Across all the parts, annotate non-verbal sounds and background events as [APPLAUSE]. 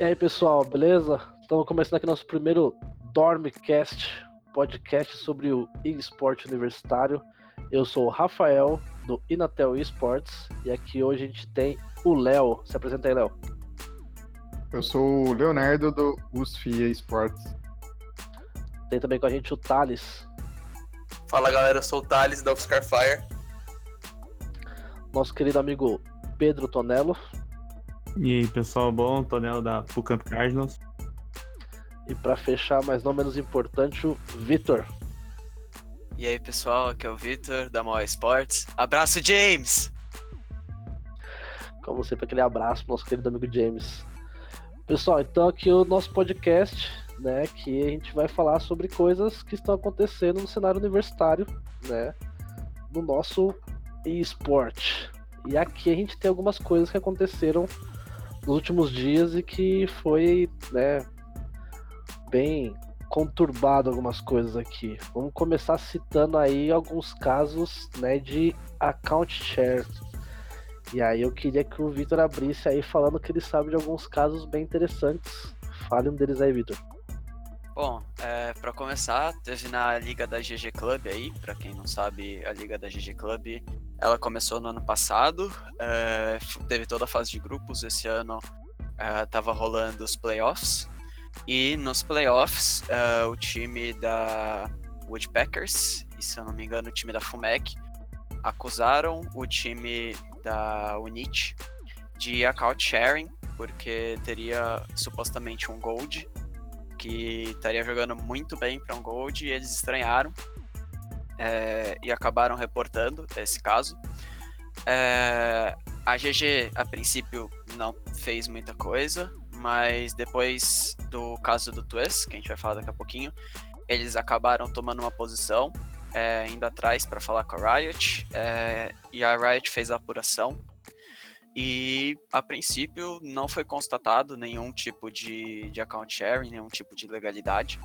E aí, pessoal, beleza? Estamos começando aqui nosso primeiro Dormcast, podcast sobre o esporte universitário. Eu sou o Rafael, do Inatel Esports, e aqui hoje a gente tem o Léo. Se apresenta aí, Léo. Eu sou o Leonardo, do USFIA Esports. Tem também com a gente o Thales. Fala galera, eu sou o Thales da Oscar Fire. Nosso querido amigo Pedro Tonello. E aí, pessoal, bom? Tonello da Fucamp Cardinals. E para fechar, mas não menos importante, o Vitor. E aí, pessoal, aqui é o Vitor da Moa Sports. Abraço, James! Como sempre, aquele abraço pro nosso querido amigo James. Pessoal, então aqui o nosso podcast, né, que a gente vai falar sobre coisas que estão acontecendo no cenário universitário, né, no nosso esporte. E aqui a gente tem algumas coisas que aconteceram últimos dias e que foi, né, bem conturbado algumas coisas aqui. Vamos começar citando aí alguns casos, né, de account share. E aí eu queria que o Vitor abrisse aí falando que ele sabe de alguns casos bem interessantes. Fale um deles aí, Vitor. Bom, é, para começar, teve na Liga da GG Club aí, para quem não sabe, a Liga da GG Club, ela começou no ano passado, é, teve toda a fase de grupos, esse ano é, tava rolando os playoffs, e nos playoffs, é, o time da Woodpeckers, e se eu não me engano, o time da Fumec, acusaram o time da Unit de account sharing, porque teria supostamente um gold que estaria jogando muito bem para um Gold e eles estranharam é, e acabaram reportando esse caso. É, a GG, a princípio, não fez muita coisa, mas depois do caso do Twist, que a gente vai falar daqui a pouquinho, eles acabaram tomando uma posição, é, indo atrás para falar com a Riot, e a Riot fez a apuração e a princípio não foi constatado nenhum tipo de, de account sharing, nenhum tipo de legalidade.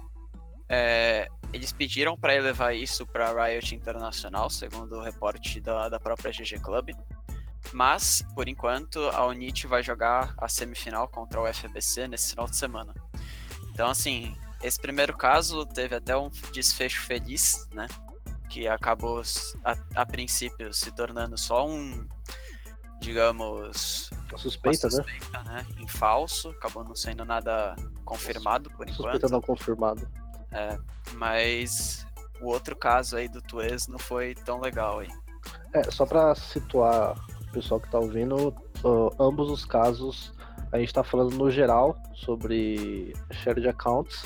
É, eles pediram para levar isso para Riot Internacional, segundo o reporte da, da própria GG Club. Mas, por enquanto, a Unity vai jogar a semifinal contra o FBC nesse final de semana. Então, assim, esse primeiro caso teve até um desfecho feliz, né? Que acabou, a, a princípio, se tornando só um, digamos, suspeita, suspeita né? né? Em falso, acabou não sendo nada confirmado por suspeita enquanto. não confirmado. É, mas o outro caso aí do Tues não foi tão legal aí. É, só para situar o pessoal que tá ouvindo, uh, ambos os casos a gente tá falando no geral sobre share de accounts,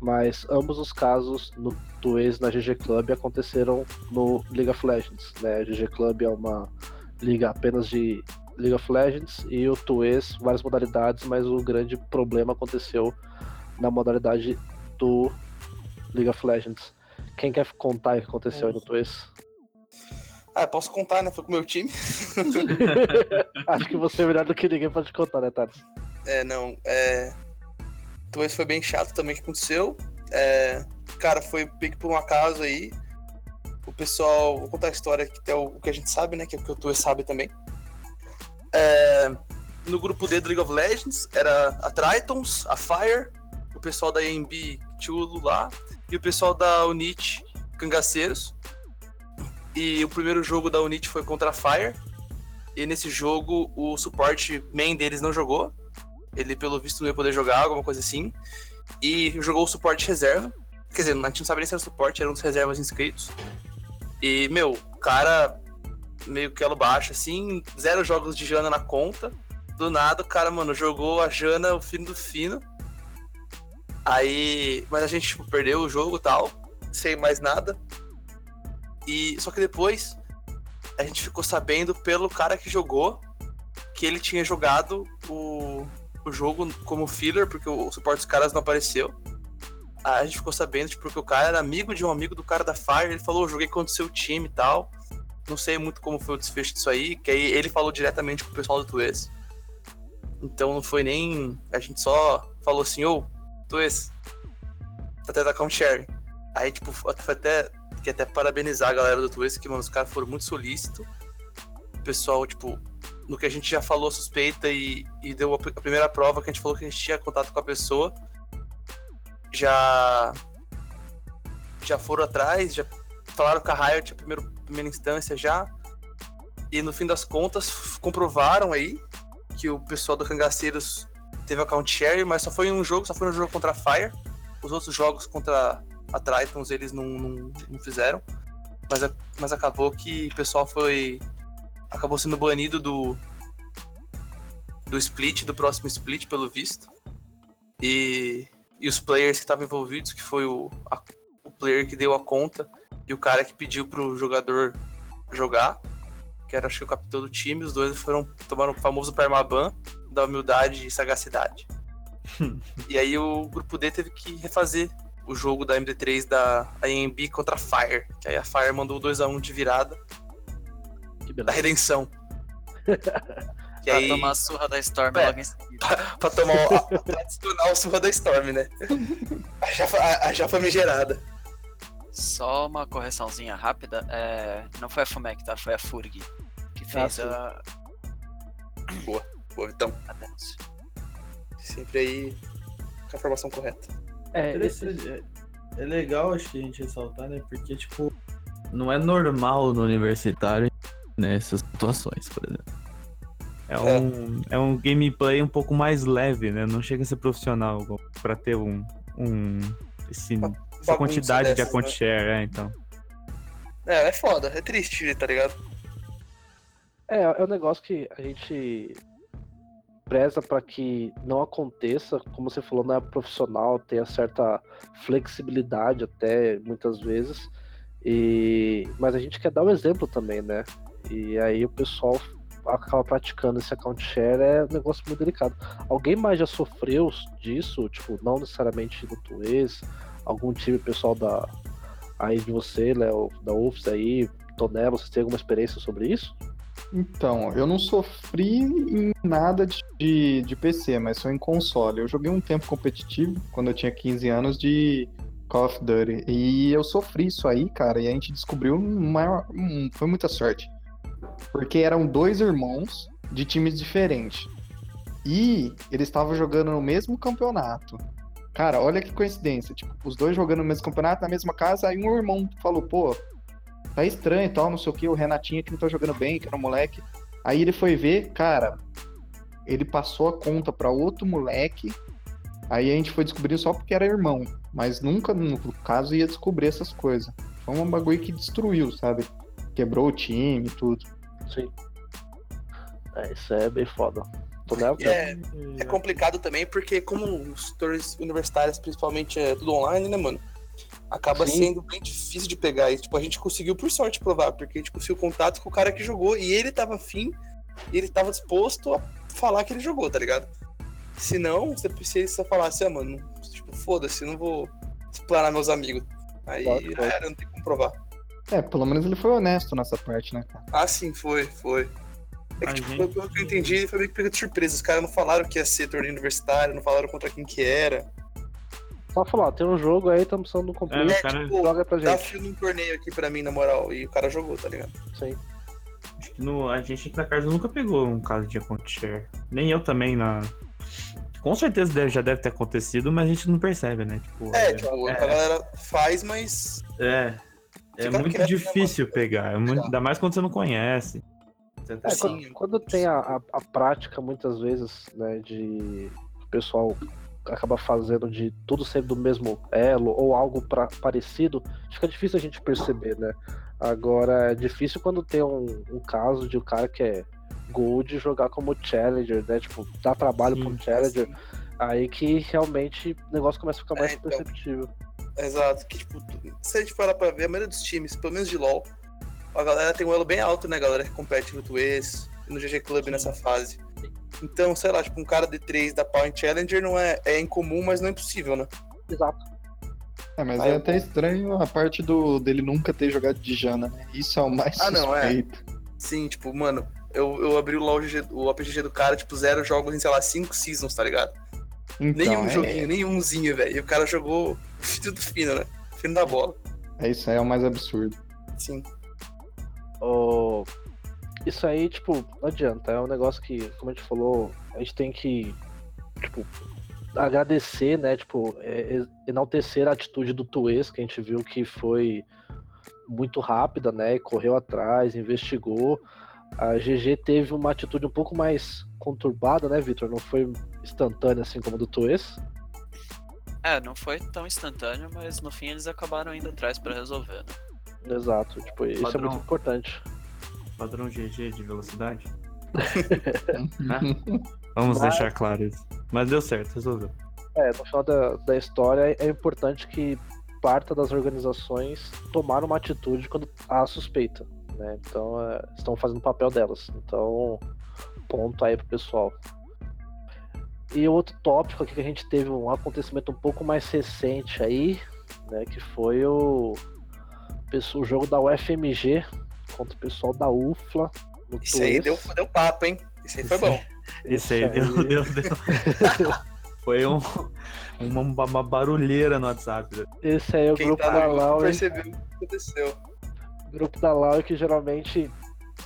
mas ambos os casos no Tues na GG Club aconteceram no League of Legends, né? A GG Club é uma liga apenas de League of Legends e o Tues várias modalidades, mas o grande problema aconteceu na modalidade do League of Legends. Quem quer contar o que aconteceu aí no Tues? Ah, posso contar, né? Foi com o meu time. [LAUGHS] Acho que você é melhor do que ninguém pode contar, né, Thales? É, não. É... Tues foi bem chato também que aconteceu. É... Cara, foi pique por um acaso aí. O pessoal, vou contar a história que é o, que a gente sabe, né? Que é o que o Tues sabe também. É... No grupo D do League of Legends era a Tritons, a Fire, o pessoal da AMB Chulo lá e o pessoal da Unit Cangaceiros. E o primeiro jogo da Unit foi contra a Fire. E nesse jogo o suporte main deles não jogou. Ele, pelo visto, não ia poder jogar, alguma coisa assim. E jogou o suporte reserva. Quer dizer, a gente não sabia nem se era suporte, era um dos reservas inscritos. E, meu, o cara meio que elo baixo, assim, zero jogos de Jana na conta. Do nada, o cara, mano, jogou a Jana, o fino do fino. Aí. Mas a gente, tipo, perdeu o jogo e tal. Sem mais nada. E. Só que depois. A gente ficou sabendo pelo cara que jogou. Que ele tinha jogado o, o jogo como filler, porque o, suporte dos caras não apareceu. A gente ficou sabendo, tipo, porque o cara era amigo de um amigo do cara da Fire. Ele falou: joguei contra o seu time e tal. Não sei muito como foi o desfecho disso aí. Que aí ele falou diretamente com o pessoal do Tues. Então não foi nem. A gente só falou assim: ô, Tues, tá até account sharing. Aí, tipo, foi até. Queria até parabenizar a galera do Twist, que, mano, os caras foram muito solícitos. O pessoal, tipo, no que a gente já falou suspeita e, e deu a, a primeira prova que a gente falou que a gente tinha contato com a pessoa. Já. Já foram atrás, já falaram com a Riot a primeira, primeira instância já. E no fim das contas comprovaram aí que o pessoal do Cangaceiros teve account share, mas só foi um jogo, só foi um jogo contra a Fire. Os outros jogos contra a Tritons eles não, não, não fizeram. Mas, mas acabou que o pessoal foi. Acabou sendo banido do. Do split, do próximo split, pelo visto. E, e os players que estavam envolvidos, que foi o, a- o player que deu a conta e o cara que pediu pro jogador jogar, que era acho que o capitão do time, os dois foram tomaram o famoso permaban da humildade e sagacidade. [LAUGHS] e aí o grupo D teve que refazer o jogo da MD3 da AMB contra a Fire, que aí a Fire mandou 2x1 de virada Que da redenção. [LAUGHS] que Pra aí, tomar a surra da Storm É. logo em seguida. pra tomar a, a tradicional surra da Storm, né? A já, a, a já famigerada. Só uma correçãozinha rápida. é, Não foi a Fumec, tá? Foi a Furg que fez sim. a... Boa, então, a denúncia. sempre aí com a informação correta. É, esse, Interessante. É, é legal, acho que a gente ressaltar, né? Porque, tipo, não é normal no universitário nessas situações, por exemplo. É um, é um gameplay um pouco mais leve, né? Não chega a ser profissional pra ter um, um esse, essa bagunça quantidade de dessas, account né? share, é, então. É, é foda, é triste, tá ligado? É, é um negócio que a gente preza para que não aconteça, como você falou, não é profissional, tenha certa flexibilidade até muitas vezes. E mas a gente quer dar o exemplo também, né? E aí o pessoal acaba praticando esse account share é um negócio muito delicado. Alguém mais já sofreu disso? Tipo, não necessariamente no Tuês, algum time pessoal da aí de você, Léo, da UFS aí, Toné, vocês têm alguma experiência sobre isso? Então, eu não sofri em nada de, de, PC, mas só em console. Eu joguei um tempo competitivo, quando eu tinha 15 anos, de Call of Duty. E eu sofri isso aí, cara, e a gente descobriu um- foi muita sorte. Porque eram dois irmãos de times diferentes. E eles estavam jogando no mesmo campeonato. Cara, olha que coincidência. Tipo, os dois jogando no mesmo campeonato, na mesma casa, aí um irmão falou, pô, tá estranho e tal, não sei o que, o Renatinho que não tá jogando bem, que era um moleque. Aí ele foi ver, cara, ele passou a conta pra outro moleque. Aí a gente foi descobrir só porque era irmão. Mas nunca, no caso, ia descobrir essas coisas. Foi um bagulho que destruiu, sabe? Quebrou o time e tudo. Sim. É, isso é bem foda. E é, é complicado também, porque como os torneios universitários, principalmente, é tudo online, né, mano? Acaba Sim. sendo bem difícil de pegar. E, tipo, a gente conseguiu, por sorte, provar, porque a gente conseguiu contato com o cara que jogou e ele tava afim, e ele tava disposto a falar que ele jogou, tá ligado? Se não, você precisa falar assim, ah, mano, tipo, foda-se, não vou explanar meus amigos. Aí, era, não tem como provar. É, pelo menos ele foi honesto nessa parte, né, cara? Ah, sim, foi, foi. É que, A tipo, gente- pelo que eu entendi, foi meio que pegando de surpresa. Os caras não falaram que ia ser torneio universitário, não falaram contra quem que era. Só falar, tem um jogo aí, estamos precisando um É, o cara, tipo, Joga pra Dá gente. fio num torneio aqui pra mim, na moral. E o cara jogou, tá ligado? Sim. acho que no, a gente aqui na casa nunca pegou um caso de account share. Nem eu também, na. Com certeza deve, já deve ter acontecido, mas a gente não percebe, né? Tipo, É, tipo, é. a galera faz, mas. É. É muito né, difícil pegar. É muito, ainda mais quando você não conhece. Você tá- É, Sim. quando, quando tem a, a, a prática, muitas vezes, né, de o pessoal acaba fazendo de tudo ser do mesmo elo ou algo pra, parecido, fica difícil a gente perceber, né? Agora, é difícil quando tem um, um caso de um cara que é gold jogar como challenger, né? Tipo, dá trabalho Sim, como challenger, aí que realmente o negócio começa a ficar É, mais então. perceptível. Exato. Que, tipo, se a gente for lá pra ver, a maioria dos times, pelo menos de LoL, a galera tem um elo bem alto, né, galera? Que compete no Twitch, no GG Club nessa fase. Então, sei lá, tipo, um cara de 3 da Power Challenger não é, é incomum, mas não é impossível, né? Exato. É, mas Aí é eu- até estranho a parte do dele nunca ter jogado de Jana, né? Isso é o mais Ah, não, é. Sim, tipo, mano, eu, eu abri o LoL GG, o APGG do cara, tipo, zero jogos em, sei lá, cinco seasons, tá ligado? Então, nenhum é, joguinho, nenhumzinho, velho. E o cara jogou tudo fino, né? Fino da bola. é isso aí, é o mais absurdo. Sim. Ô, isso aí, tipo, não adianta. É um negócio que, como a gente falou, a gente tem que, tipo, agradecer, né? Tipo, é, é, enaltecer a atitude do Tuês, que a gente viu que foi muito rápida, né? Correu atrás, investigou. A GG teve uma atitude um pouco mais conturbada, né, Vitor? Não foi instantânea assim como a do Tuês. É, não foi tão instantâneo, mas no fim eles acabaram indo atrás para resolver, né? Exato, tipo, isso Padrão. é muito importante. Padrão GG de velocidade. [LAUGHS] Né? Vamos Mas- deixar claro isso. Mas deu certo, resolveu. É, no final da, da história é importante que parta das organizações tomaram uma atitude quando há suspeita, né? Então é, estão fazendo o papel delas. Então, ponto aí pro pessoal. E outro tópico aqui que a gente teve um acontecimento um pouco mais recente aí, né? Que foi o, o jogo da UFMG contra o pessoal da UFLA. no Isso aí deu, deu papo, hein? Isso aí foi bom. [LAUGHS] Esse aí Isso deu, aí. deu, deu. [LAUGHS] Foi um, uma, uma barulheira no WhatsApp. Esse aí é o Quem grupo tá da Laura. percebeu o que aconteceu. grupo da Lau que geralmente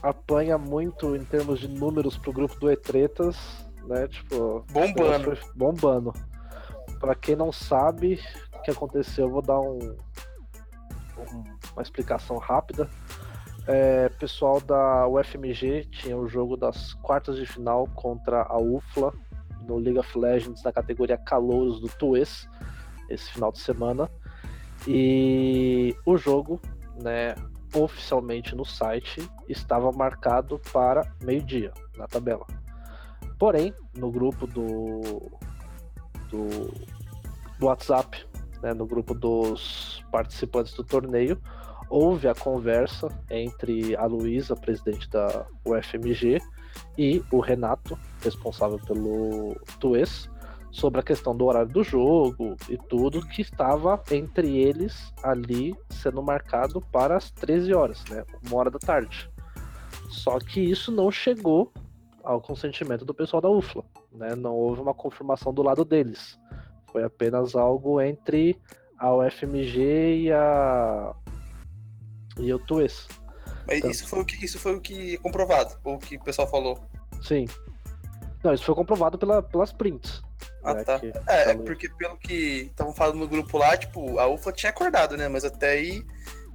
apanha muito em termos de números pro grupo do Etretas, né? Tipo, Bombando. bombando. Pra quem não sabe o que aconteceu, eu vou dar um, um- uma explicação rápida. É, pessoal da UFMG tinha o jogo das quartas de final contra a UFLA no League of Legends na categoria Calouros do Tuês esse final de semana. E o jogo, né, oficialmente no site estava marcado para meio-dia na tabela. Porém, no grupo do do, do WhatsApp, né, no grupo dos participantes do torneio, houve a conversa entre a Luísa, presidente da UFMG, e o Renato, responsável pelo Tuês, sobre a questão do horário do jogo e tudo, que estava entre eles ali sendo marcado para as 13 horas, né? Uma hora da tarde. Só que isso não chegou ao consentimento do pessoal da UFLA, né? Não houve uma confirmação do lado deles. Foi apenas algo entre a UFMG e a e o Tuês. Mas Então- isso foi, o que, isso foi o que é comprovado, ou o que o pessoal falou. Sim. Não, isso foi comprovado pela, pelas prints. Ah, né, tá. É, é porque pelo que estavam falando no grupo lá, tipo, a UFA tinha acordado, né? Mas até aí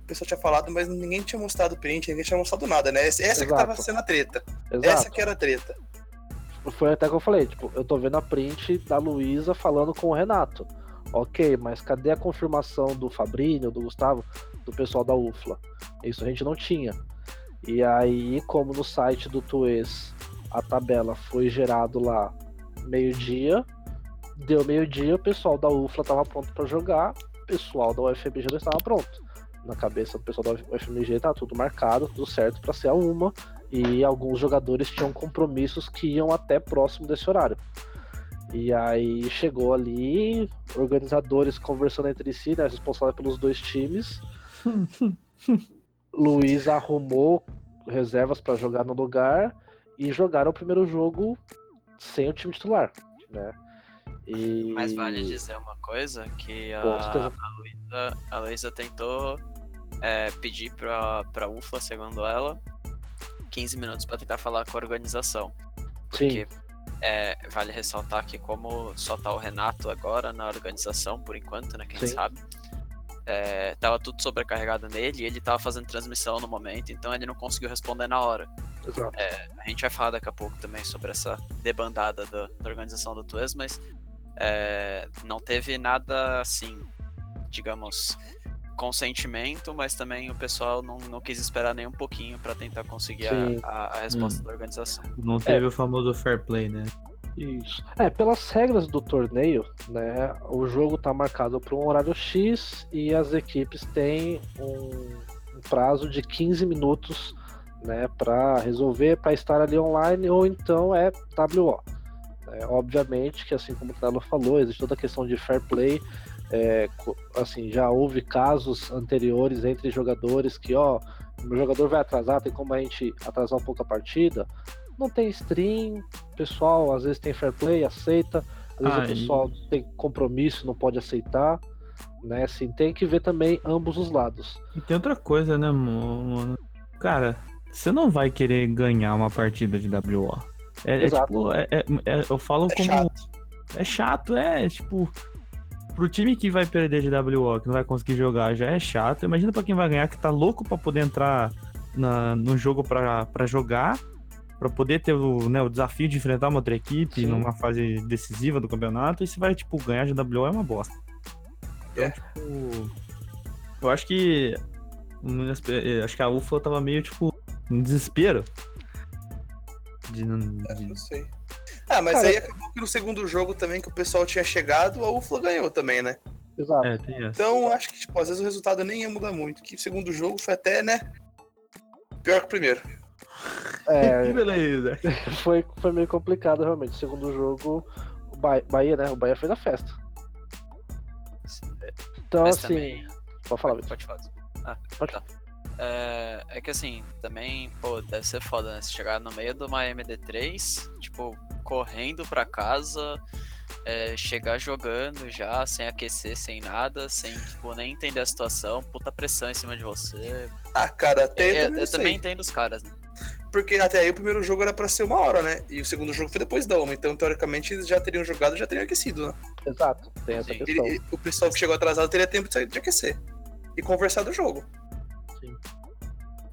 o pessoal tinha falado, mas ninguém tinha mostrado print, ninguém tinha mostrado nada, né? Essa, que tava sendo a treta. Exato. Essa que era a treta. Foi até que eu falei, tipo, eu tô vendo a print da Luísa falando com o Renato. Ok, mas cadê a confirmação do Fabrício, do Gustavo, do pessoal da UFLA? Isso a gente não tinha. E aí, como no site do Tuês a tabela foi gerado lá meio-dia, deu meio-dia, o pessoal da UFLA tava pronto para jogar, o pessoal da UFMG não estava pronto. Na cabeça do pessoal da UFMG tá tudo marcado, tudo certo para ser a uma, e alguns jogadores tinham compromissos que iam até próximo desse horário. E aí chegou ali, organizadores conversando entre si, né, responsável pelos dois times. [LAUGHS] Luiz arrumou reservas para jogar no lugar e jogaram o primeiro jogo sem o time titular, né? E... Mas vale dizer uma coisa, que a, a Luísa, a Luísa tentou é, pedir pra, pra UFA, segundo ela, 15 minutos pra tentar falar com a organização. Sim, Porque é, vale ressaltar que como só tá o Renato agora na organização, por enquanto, né? Quem Sim. sabe. É, tava tudo sobrecarregado nele e ele tava fazendo transmissão no momento, então ele não conseguiu responder na hora. exato. A gente vai falar daqui a pouco também sobre essa debandada da, da organização do Tuês, mas é, não teve nada assim, digamos, consentimento, mas também o pessoal não, não quis esperar nem um pouquinho para tentar conseguir a- a, a resposta da organização. Não teve o famoso fair play, né? Isso. É, pelas regras do torneio, né, o jogo tá marcado para um horário X e as equipes têm um, um prazo de 15 minutos, né, para resolver, para estar ali online ou então é WO. Né. obviamente que assim como o Trello falou, existe toda a questão de fair play. é, assim, já houve casos anteriores entre jogadores que, ó, o jogador vai atrasar, tem como a gente atrasar um pouco a partida. Não tem stream, pessoal às vezes tem fair play, aceita, às vezes Ah, o pessoal tem compromisso, não pode aceitar, né? Assim, tem que ver também ambos os lados. E tem outra coisa, né, mano? Cara, você não vai querer ganhar uma partida de WO. É, é tipo, é- é- é- eu falo É como. chato. É chato, é tipo. Pro time que vai perder de WO, que não vai conseguir jogar, já é chato. Imagina pra quem vai ganhar, que tá louco pra poder entrar na, no jogo pra, pra jogar, pra poder ter o, né, o desafio de enfrentar uma outra equipe Sim. numa fase decisiva do campeonato. E se vai, tipo, ganhar de WO é uma bosta. Então, É. tipo. Eu acho que. pe- eh, Acho que a UFA tava meio, tipo, em desespero. De, não- de- Não sei. Ah, mas Cara, aí acabou que no segundo jogo também que o pessoal tinha chegado, a UFLA ganhou também, né? Exato. É, tem essa. Então acho que, tipo, às vezes o resultado nem ia mudar muito. Que o segundo jogo foi até, né? Pior que o primeiro. É, [LAUGHS] Que beleza. [LAUGHS] foi, foi meio complicado realmente. Segundo jogo, o Ba- Bahia, né? O Bahia fez a festa. Então, Mas assim. também. Pode falar, Vitor. Pode falar. Ah, Pode. tá. É, é que assim, também, pô, deve ser foda, né? Se chegar no meio de uma MD3, tipo, correndo pra casa, é, chegar jogando já, sem aquecer, sem nada, sem, tipo, nem entender a situação, puta pressão em cima de você. Ah, cara, até É, eu, eu, também, também entendo os caras, né? Porque até aí o primeiro jogo era pra ser uma hora, né? E o segundo jogo foi depois da uma. Então, teoricamente, eles já teriam jogado já teriam aquecido, né? Exato, tem essa Sim. questão. Ele- o pessoal que chegou atrasado teria tempo de de aquecer. E conversar do jogo.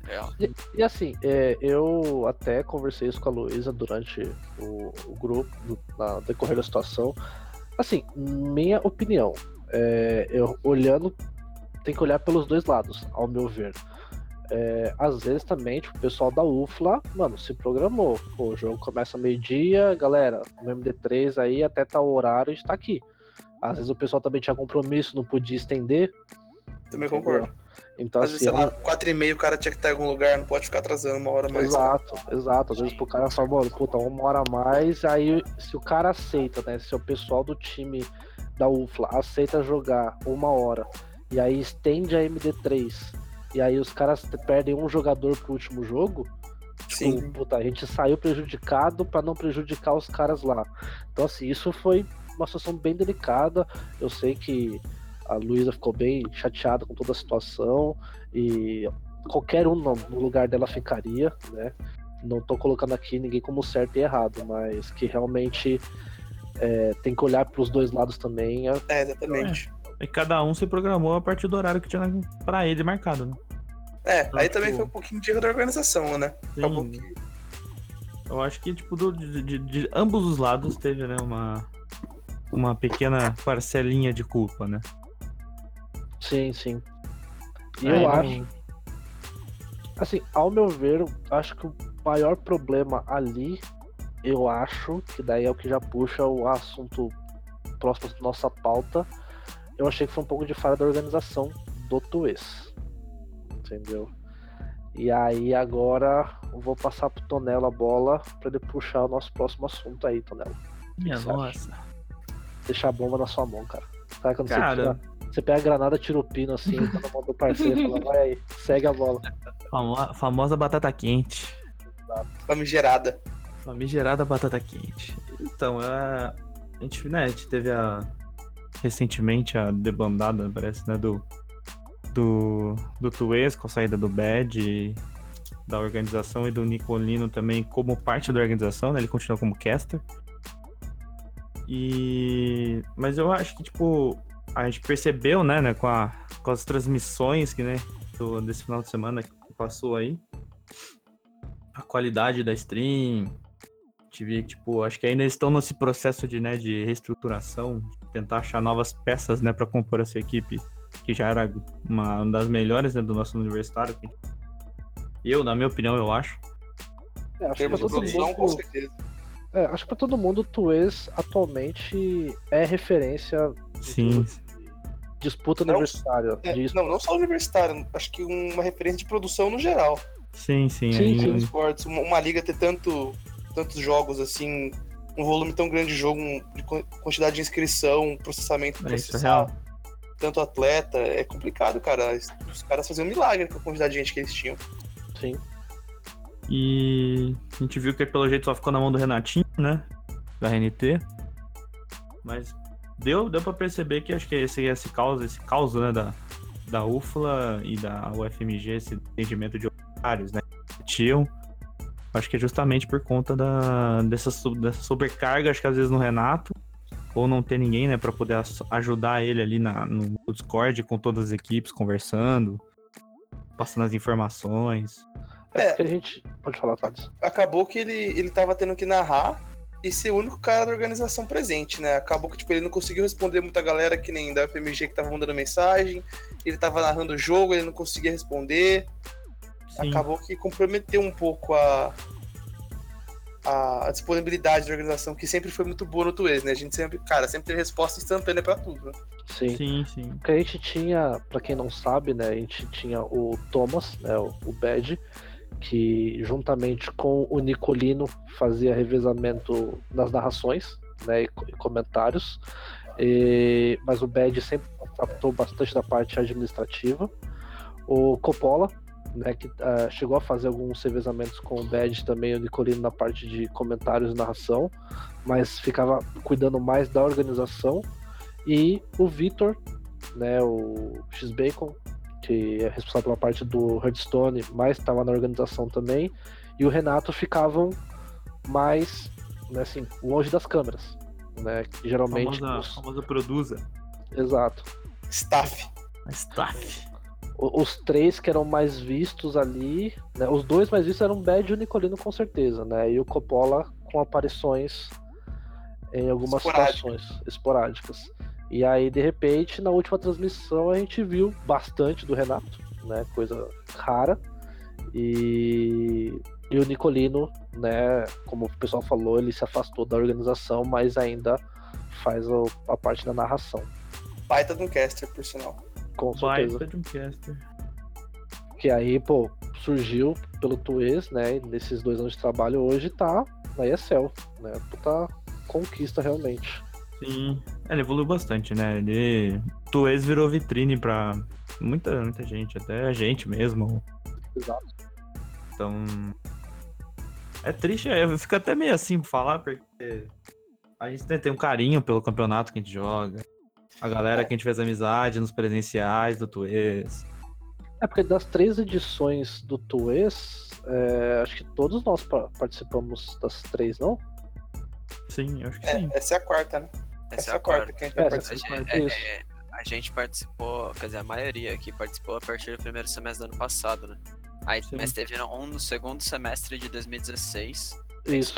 Real. E assim, é, eu até conversei isso com a Luísa durante o, o grupo, no, na decorrer da situação. Assim, minha opinião, é, eu olhando, tem que olhar pelos dois lados, ao meu ver. É, às vezes também, tipo, o pessoal da UFLA, mano, se programou. Pô, o jogo começa meio-dia, galera, no MD3 aí até tal horário a gente tá aqui. Às vezes o pessoal também tinha compromisso, não podia estender. Também concordo. Então, Às vezes, assim, sei lá, quatro e meio o cara tinha que estar em algum lugar, não pode ficar atrasando uma hora mais. Exato, exato. Às vezes pro cara fala, mano, puta, uma hora a mais, aí se o cara aceita, né? Se o pessoal do time da UFLA aceita jogar uma hora e aí estende a MD3 e aí os caras perdem um jogador pro último jogo, tipo, Sim. puta, a gente saiu prejudicado pra não prejudicar os caras lá. Então assim, isso foi uma situação bem delicada. Eu sei que a Luísa ficou bem chateada com toda a situação e qualquer um no lugar dela ficaria, né? Não tô colocando aqui ninguém como certo e errado, mas que realmente é, tem que olhar para os dois lados também. é- É, exatamente. E cada um se programou a partir do horário que tinha pra ele marcado, né? É, Então, aí também tipo, foi um pouquinho de erro da organização, né? Sim. que. Eu acho que, tipo, do- de, de- de ambos os lados teve, né, uma, uma pequena parcelinha de culpa, né? Sim, sim. E É, eu não- acho, assim, ao meu ver, acho que o maior problema ali, eu acho, que daí é o que já puxa o assunto próximo da nossa pauta, eu achei que foi um pouco de falha da organização do Tuês. Entendeu? E aí agora eu vou passar pro Tonelo a bola pra ele puxar o nosso próximo assunto aí, Tonelo. Minha nossa. Deixar a bomba na sua mão, cara. Sabe quando você Cara, tira você pega a granada, tira o pino assim, tá na mão do parceiro e fala, vai aí, segue a bola. famo- famosa batata quente. Famigerada. Famigerada batata quente. Então, a, a gente, né, a gente teve a. Recentemente a debandada, parece, né, do. Do, do Tuês com a saída do Bad e da organização e do Nicolino também como parte da organização, né? Ele continua como caster. E. Mas eu acho que, tipo, a gente percebeu, né, né com, a, com as transmissões que, né, do, desse final de semana que passou aí, a qualidade da stream, tive, tipo, acho que ainda estão nesse processo de, né, de reestruturação, tentar achar novas peças, né, para compor essa equipe, que já era uma das melhores, né, do nosso universitário. Eu, na minha opinião, eu acho. É, acho, que de todo produção, com certeza. É, acho que pra todo mundo o Tuês atualmente é referência Sim, disputa Não- universitária. É, de não, não só universitário, acho que uma referência de produção no geral. sim, sim. Sim, sim. Esportes, uma, uma liga ter tanto, tantos jogos assim, um volume tão grande de jogo, de quan- quantidade de inscrição, processamento É é real. tanto atleta, é complicado, cara. Os caras faziam um milagre com a quantidade de gente que eles tinham. Sim. E a gente viu que pelo jeito só ficou na mão do Renatinho, né? Da RNT. Mas deu, deu pra perceber que acho que esse, esse caos, esse caos, né, da, da UFLA e da UFMG, esse entendimento de horários, né? repetiam. Acho que é justamente por conta da, dessa, dessa sobrecarga, acho que às vezes no Renato, ou não ter ninguém, né, pra poder ajudar ele ali na, no Discord com todas as equipes conversando, passando as informações. É, É. porque a gente. Pode falar, Thales. acabou que ele, ele tava tendo que narrar e ser o único cara da organização presente, né? Acabou que tipo, ele não conseguiu responder muita galera que nem da FMG que tava mandando mensagem, ele tava narrando o jogo, ele não conseguia responder. Sim. Acabou que comprometeu um pouco a, a, a disponibilidade da organização, que sempre foi muito boa no Tuês, né? A gente sempre, cara, sempre teve resposta instantânea pra tudo, né? Sim. Sim, sim. Porque a gente tinha, pra quem não sabe, né, a gente tinha o Thomas, né, o, o Bad, que juntamente com o Nicolino fazia revezamento nas narrações, né, e, co- comentários. E- mas o Bad sempre tratou bastante da parte administrativa. O Coppola, né, que ah, chegou a fazer alguns revezamentos com o Bad também, o Nicolino na parte de comentários e narração, mas ficava cuidando mais da organização. E o Vitor, né, o X-Bacon, que é responsável pela parte do Hearthstone, mas estava na organização também, e o Renato ficavam mais, né, assim, longe das câmeras, né, que geralmente... famosa, os- famosa produza. Exato. Staff. A staff. O- Os três que eram mais vistos ali, né, os dois mais vistos eram o Bad e o Nicolino com certeza, né, e o Coppola com aparições em algumas Esporádicas. situações esporádicas. E aí, de repente, na última transmissão a gente viu bastante do Renato, né? Coisa rara. E, e o Nicolino, né? Como o pessoal falou, ele se afastou da organização, mas ainda faz o- a parte da narração. Baita de um caster, por sinal. Com certeza. Baita de um caster. Que aí, pô, surgiu pelo Tuês, né? e Nesses dois anos de trabalho hoje tá na ESL, né? Puta conquista realmente. Sim. É, Ele evoluiu bastante, né? Ele. Tuês virou vitrine pra muita, muita gente, até a gente mesmo. Exato. Então. É triste, é, eu fico até meio assim pra falar, porque a gente tem, tem um carinho pelo campeonato que a gente joga. A galera que a gente fez amizade nos presenciais do Tuês. É porque das três edições do Tuês, é, acho que todos nós pa- participamos das três, não? Sim, eu acho que É, sim. essa é a quarta, né? Essa é a quarta. que a gente vai É, participar. essa- A gente, é, é, a gente participou, quer dizer, a maioria aqui participou a partir do primeiro semestre do ano passado, né? Aí, Sim. mas teve um no segundo semestre de 2016. Isso.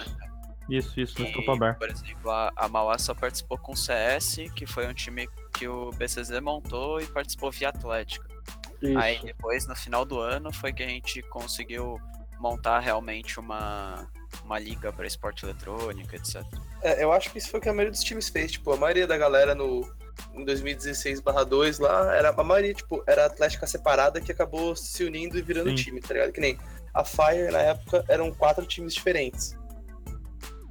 Isso, isso, no Tropa Bar. por exemplo, a, a Mauá só participou com o CS, que foi um time que o BCZ montou e participou via Atlética. Isso. Aí depois, no final do ano, foi que a gente conseguiu montar realmente uma, uma liga para esporte eletrônico, etc. É, eu acho que isso foi o que a maioria dos times fez. Tipo, a maioria da galera no em 2016/2 lá, era a maioria, tipo, era atlética separada que acabou se unindo e virando Sim. time, tá ligado? Que nem a Fire na época eram quatro times diferentes.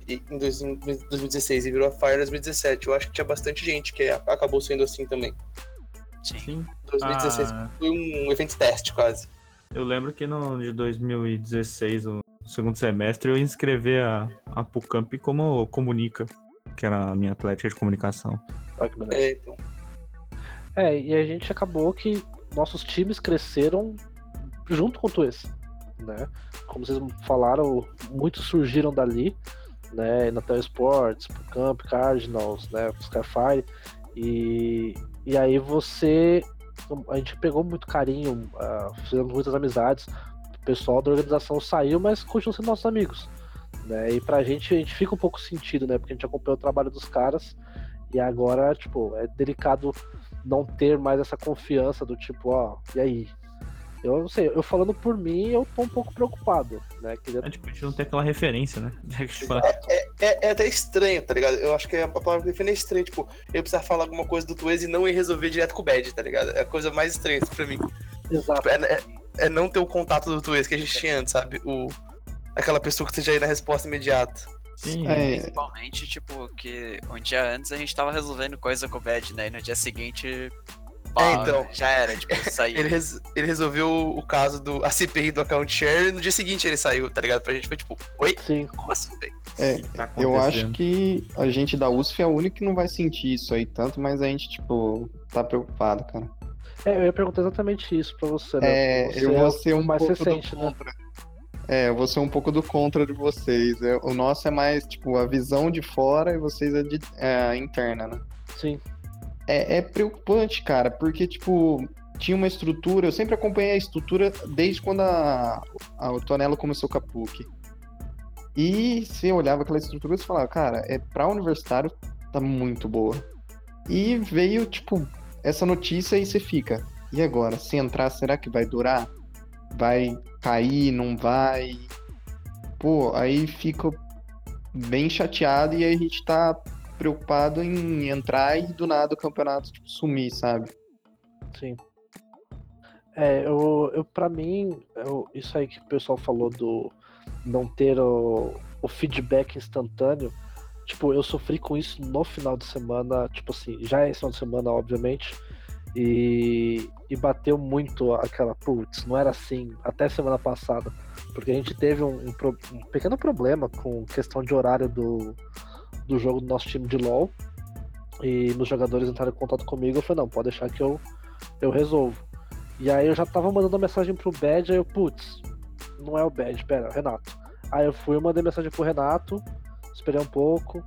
E em dois- em 2016 e virou a Fire em 2017. Eu acho que tinha bastante gente que a- acabou sendo assim também. Sim. Sim. 2016 Ah, foi um evento teste quase. eu lembro que no de 2016, o segundo semestre, eu inscrevi a, a Pucamp como comunica, que era a minha atlética de comunicação. Olha que beleza. É, então, É, e a gente acabou que nossos times cresceram junto com o Tuês, né? Como vocês falaram, muitos surgiram dali, né? Natal Sports, Camp, Cardinals, né? Skyfire. E, e aí você. A gente pegou muito carinho, ah, fizemos muitas amizades. O pessoal da organização saiu, mas continuam sendo nossos amigos. Né? E pra gente, a gente fica um pouco sentido, né? Porque a gente acompanhou o trabalho dos caras. E agora, tipo, é delicado não ter mais essa confiança do tipo, ó, e aí? Eu não sei, eu falando por mim, eu tô um pouco preocupado, né? Queria... É, tipo, a gente não tem aquela referência, né? [LAUGHS] Tipo, é, é até estranho, tá ligado? Eu acho que a palavra que define é estranho, tipo, eu precisar falar alguma coisa do Tuês e não ir resolver direto com o Bad, tá ligado? É a coisa mais estranha pra mim. Exato. Tipo, é, é- não ter o contato do Tuês que a gente tinha antes, sabe? O, aquela pessoa que esteja aí na resposta imediata. sim, É, Principalmente, tipo, que um dia antes a gente tava resolvendo coisa com o Bad, né? E no dia seguinte, pá, É, então. já era, tipo, [LAUGHS] saiu. Ele, res- ele resolveu o caso do a CPI do account share e no dia seguinte ele saiu, tá ligado? Pra gente foi tipo, oi? Sim, Como assim, velho? é, tá eu acho que a gente da USF é o único que não vai sentir isso aí tanto, mas a gente, tipo, tá preocupado, cara. É, eu ia perguntar exatamente isso pra você, né? É, você eu vou ser um pouco do recente, né? contra. É, eu vou ser um pouco do contra de vocês. É, o nosso é mais, tipo, a visão de fora e vocês é, de, é a interna, né? Sim. É, é preocupante, cara, porque, tipo, tinha uma estrutura, eu sempre acompanhei a estrutura desde quando a, a, o Tonelo começou com a PUC. E você olhava aquela estrutura e falava, cara, é pra universitário, tá muito boa. E veio, tipo, essa notícia e você fica, e agora? Se entrar, será que vai durar? Vai cair, não vai? Pô, aí fica bem chateado e aí a gente tá preocupado em entrar e do nada o campeonato tipo, sumir, sabe? Sim. É, eu, eu para mim, eu, isso aí que o pessoal falou do não ter o, o feedback instantâneo, tipo, eu sofri com isso no final de semana, tipo assim, já é final de semana, obviamente, e, e bateu muito aquela, putz, não era assim até semana passada, porque a gente teve um, um, um, pequeno problema com questão de horário do, do jogo do nosso time de LoL, e os jogadores entraram em contato comigo, eu falei, não, pode deixar que eu, eu resolvo. E aí eu já tava mandando mensagem pro Bad, aí eu, putz, não é o Bad, pera, Renato. Aí eu fui, eu mandei mensagem pro Renato, esperei um pouco,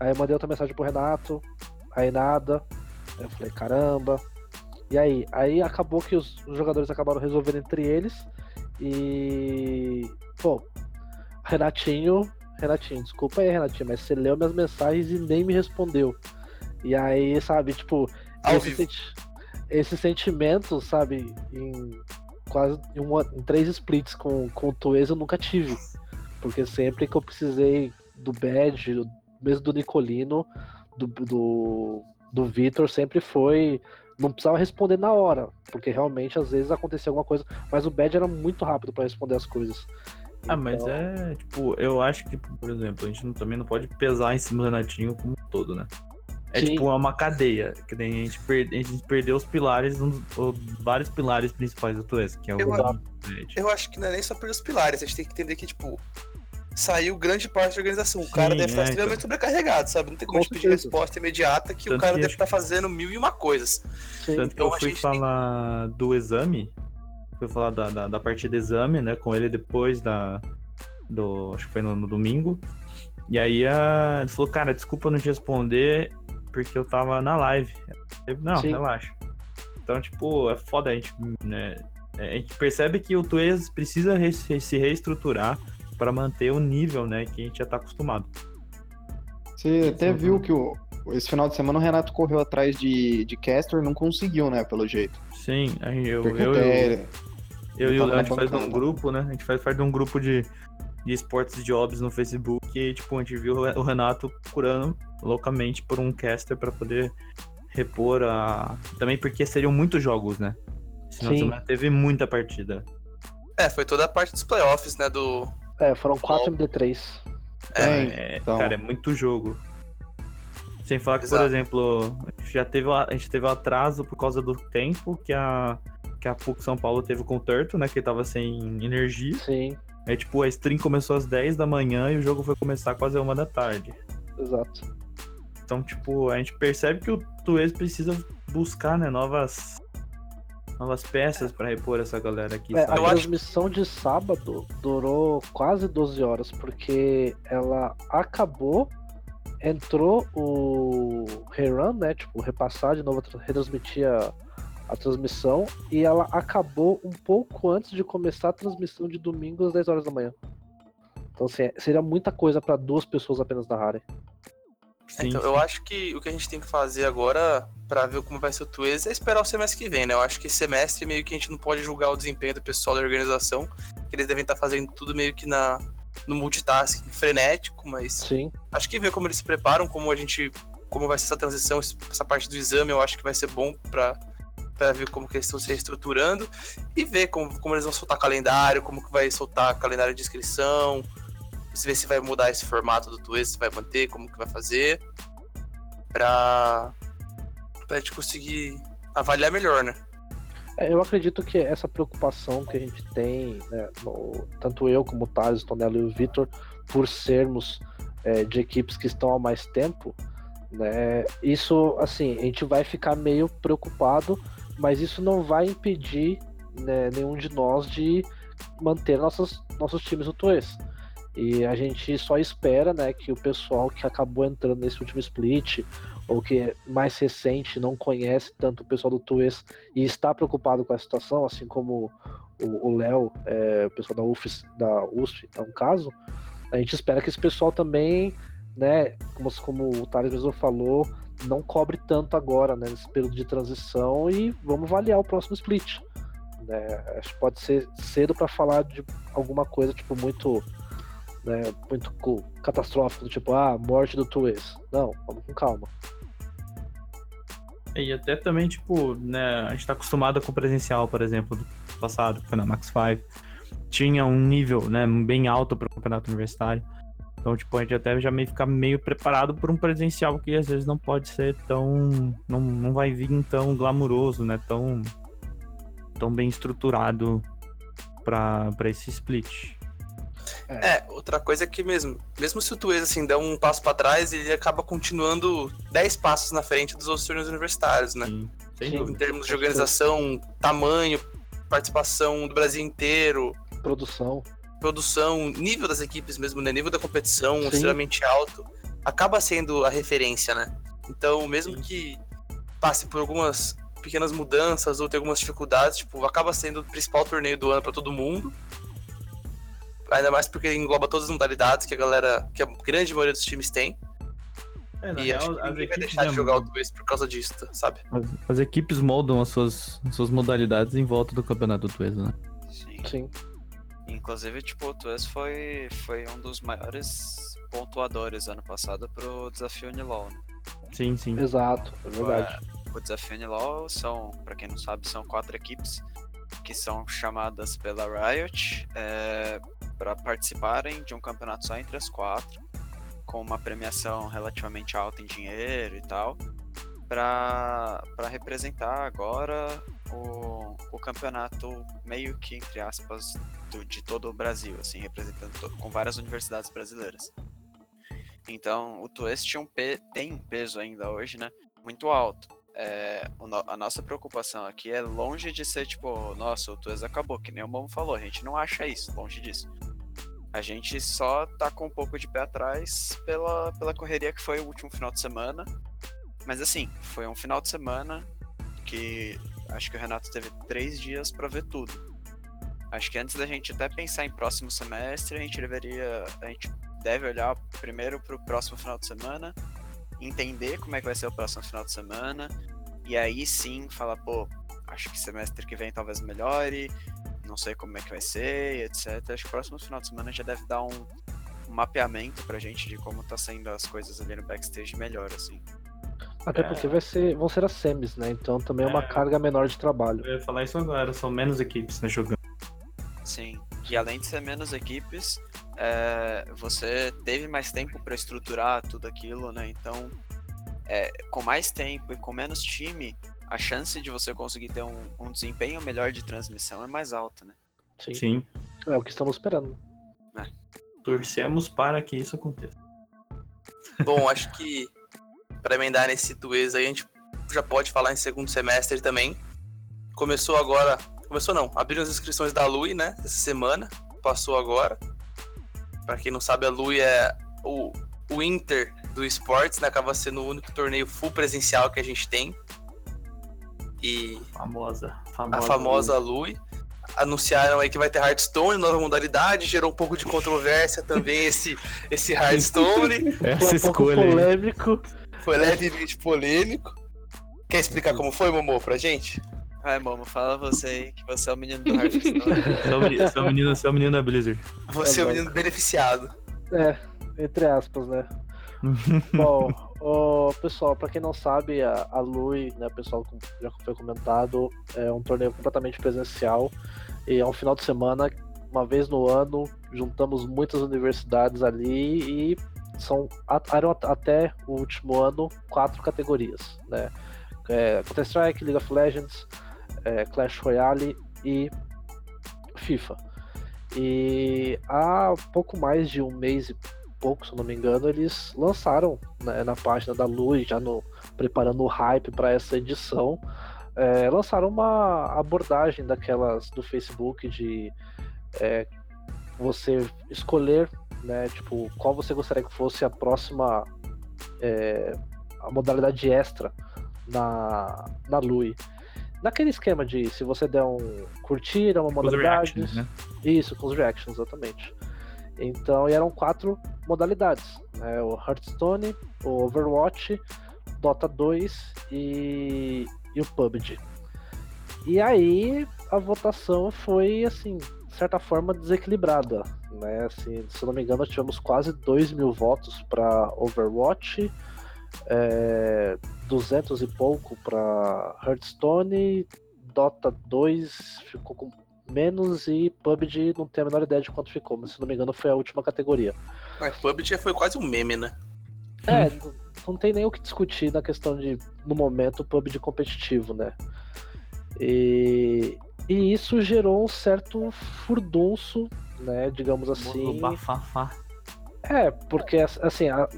aí eu mandei outra mensagem pro Renato, aí nada. Aí eu falei, caramba, e aí? Aí acabou que os, jogadores acabaram resolvendo entre eles. E. Pô, Renatinho. Renatinho, desculpa aí, Renatinho, mas você leu minhas mensagens e nem me respondeu. E aí, sabe, tipo, esse, senti esse, sentimento, sabe, em quase em, uma, em três splits com, com o Tuez eu nunca tive. Porque sempre que eu precisei do Badge, mesmo do Nicolino, do, do, do Vitor, sempre foi não precisava responder na hora, porque realmente às vezes acontecia alguma coisa, mas o Bad era muito rápido para responder as coisas. Ah, então... mas é, tipo, eu acho que, por exemplo, a gente não, também não pode pesar em cima do Renatinho como um todo, né? É Sim. tipo uma cadeia, que a gente, perde, a gente perdeu os pilares, um, os, vários pilares principais do Tues, que é o eu, eu acho que não é nem só perder os pilares, a gente tem que entender que, tipo, saiu grande parte da organização. O cara Sim, deve estar é, extremamente então. sobrecarregado, sabe? Não tem como pedir resposta imediata que Tanto o cara que deve estar fazendo mil e uma coisas. Sim. Tanto que eu, eu fui falar tem... do exame, fui falar da, da, da parte do exame, né, com ele depois da. Do, acho que foi no, no domingo. E aí a, ele falou, cara, desculpa não te responder, porque eu tava na live. Eu, não, Sim. relaxa. Então, tipo, é foda a gente, né? A gente percebe que o Tuez precisa re se reestruturar para manter o nível, né, que a gente já está acostumado. Você até viu que o, esse final de semana o Renato correu atrás de, de Caster não conseguiu, né, pelo jeito. Sim, eu, eu, eu, eu, eu e o Léo, a gente faz um grupo, né, a gente faz parte de um grupo de, de esportes jobs no Facebook e, tipo, a gente viu o Renato procurando loucamente por um caster para poder repor a... Também porque seriam muitos jogos, né? Senão teve muita partida. É, foi toda a parte dos playoffs, né, do, é, foram 4 MD3. É, é, então... cara, é muito jogo. Sem falar que, Exato. por exemplo, já teve, a gente teve um atraso por causa do tempo que a, que a PUC São Paulo teve com o Turto, né? Que tava sem energia. Sim. Aí, tipo, a stream começou às 10 da manhã e o jogo foi começar quase uma da tarde. Exato. Então, tipo, a gente percebe que o Tuês precisa buscar, né, novas novas peças para repor essa galera aqui. É, a transmissão de sábado durou quase 12 horas, porque ela acabou, entrou o rerun, né? Tipo, repassar de novo, retransmitir a, a transmissão, e ela acabou um pouco antes de começar a transmissão de domingo às 10 horas da manhã. Então, assim, seria muita coisa para duas pessoas apenas narrarem. Sim, então, sim. eu acho que o que a gente tem que fazer agora para ver como vai ser o Twiz é esperar o semestre que vem, né? Eu acho que semestre meio que a gente não pode julgar o desempenho do pessoal da organização, que eles devem estar fazendo tudo meio que na no multitasking frenético, mas sim. acho que ver como eles se preparam, como a gente como vai ser essa transição, essa parte do exame, eu acho que vai ser bom para para ver como que eles estão se reestruturando e ver como, como eles vão soltar calendário, como que vai soltar calendário de inscrição, ver se vai mudar esse formato do Twist, se vai manter, como que vai fazer, pra, pra gente conseguir avaliar melhor, né? É, eu acredito que essa preocupação que a gente tem, né, no, tanto eu como o Thales, o Tonelo e o Vitor, por sermos é, de equipes que estão há mais tempo, né, isso, assim, a gente vai ficar meio preocupado, mas isso não vai impedir né, nenhum de nós de manter nossos, nossos times no Tuês. E a gente só espera, né, que o pessoal que acabou entrando nesse último split, ou que é mais recente, não conhece tanto o pessoal do Tuês e está preocupado com a situação, assim como o Léo, é, o pessoal da UFS, da USP, é um caso, a gente espera que esse pessoal também, né, como, como o Thales mesmo falou, não cobre tanto agora, né, nesse período de transição e vamos avaliar o próximo split. Né? Acho que pode ser cedo para falar de alguma coisa, tipo, muito né, muito catastrófico, tipo, ah, morte do Tuês. Não, vamos com calma. E até também, tipo, né, a gente tá acostumado com o presencial, por exemplo, do passado, que foi na Max 5. Tinha um nível, né, bem alto para o campeonato universitário. Então, tipo, a gente até já meio ficar meio preparado por um presencial que às vezes não pode ser tão. não, não vai vir tão glamuroso, né? Tão, tão bem estruturado para esse split. É. é. outra coisa é que mesmo, mesmo se o Tuês assim der um passo para trás, ele acaba continuando 10 passos na frente dos outros torneios universitários, né? Sim, Sim, em termos de organização, tamanho, participação do Brasil inteiro, produção, produção, nível das equipes mesmo, né? Nível da competição Sim. extremamente alto, acaba sendo a referência, né? Então, mesmo Sim. que passe por algumas pequenas mudanças ou tenha algumas dificuldades, tipo, acaba sendo o principal torneio do ano para todo mundo. Ainda mais porque engloba todas as modalidades que a galera, que a grande maioria dos times tem. É, e real, acho que ninguém vai deixar de jogar o Twist por causa disso, sabe? As, as, equipes moldam as suas, as suas modalidades em volta do campeonato do né? Sim. Sim. Inclusive, tipo, o Twist foi, foi um dos maiores pontuadores ano passado pro desafio Unilol. Né? Sim, sim. Exato, é verdade. O desafio Unilol são, pra quem não sabe, são quatro equipes que são chamadas pela Riot é, para participarem de um campeonato só entre as quatro, com uma premiação relativamente alta em dinheiro e tal, para representar agora o, o campeonato meio que, entre aspas, do, de todo o Brasil, assim, representando todo, com várias universidades brasileiras. Então, o Twist um tem um peso ainda hoje, né? Muito alto é, a nossa preocupação aqui é longe de ser tipo, nossa, o Tues acabou, que nem o Momo falou, a gente não acha isso, longe disso. A gente só tá com um pouco de pé atrás pela, pela correria que foi o último final de semana. Mas assim, foi um final de semana que acho que o Renato teve três dias para ver tudo. Acho que antes da gente até pensar em próximo semestre, a gente deveria. A gente deve olhar primeiro para o próximo final de semana entender como é que vai ser o próximo final de semana, e aí sim falar, pô, acho que semestre que vem talvez melhore, não sei como é que vai ser, etc. Acho que o próximo final de semana já deve dar um, um mapeamento pra gente de como tá sendo as coisas ali no backstage melhor, assim. Até porque vai ser, vão ser as semis, né? Então também é uma é. carga menor de trabalho. Eu ia falar isso agora, são menos equipes né, jogando. Sim. E além de ser menos equipes, é, você teve mais tempo para estruturar tudo aquilo, né? Então, é, com mais tempo e com menos time, a chance de você conseguir ter um, um desempenho melhor de transmissão é mais alta, né? Sim. Sim. É o que estamos esperando. É. Torcemos para que isso aconteça. Bom, acho que para emendar nesse Tuês aí, a gente já pode falar em segundo semestre também. Começou agora Começou não, abriram as inscrições da Lui, né? Essa semana. Passou agora. Para quem não sabe, a Lui é o, o Inter do esportes, né? Acaba sendo o único torneio full presencial que a gente tem. E. Famosa. famosa a famosa Lui. Lui. Anunciaram aí que vai ter Hearthstone, nova modalidade, gerou um pouco de controvérsia também [LAUGHS] esse, esse Hearthstone. Essa um escolha. polêmico. Foi levemente polêmico. Quer explicar como foi, Momô, pra gente? Vai, Momo, fala você aí que você é o menino do Hearthstone. você, é o menino, você, é o menino, você é o menino da Blizzard. Você é, o menino beneficiado. É, entre aspas, né? [LAUGHS] Bom, oh, pessoal, para quem não sabe, a, a Lui, né, pessoal, já foi comentado, é um torneio completamente presencial e é um final de semana, uma vez no ano, juntamos muitas universidades ali e são eram até o último ano quatro categorias, né? É, Counter-Strike, League of Legends, é, Clash Royale e FIFA. E há pouco mais de um mês e pouco, se não me engano, eles lançaram né, na página da Luz, já no, preparando o hype para essa edição, é, lançaram uma abordagem daquelas do Facebook de é, você escolher, né, tipo, qual você gostaria que fosse a próxima é, a modalidade extra na, na Lui. Naquele esquema de se você der um curtir, é uma Os modalidade. reactions, né? Isso, com os reactions, exatamente. Então, eram quatro modalidades: né? o Hearthstone, o Overwatch, Dota 2 e, e o PUBG. E aí a votação foi, assim, de certa forma, desequilibrada. Né? Assim, se eu não me engano, tivemos quase 2 mil votos para Overwatch, é, 200 e pouco para Hearthstone, Dota 2 ficou com menos e PUBG não tenho a menor ideia de quanto ficou, mas se não me engano foi a última categoria. Mas PUBG foi quase um meme, né? É, não tem nem o que discutir na questão de, no momento, PUBG competitivo, né? E, e isso gerou um certo furdunço, né, digamos assim. Bafafá. É, porque assim, a,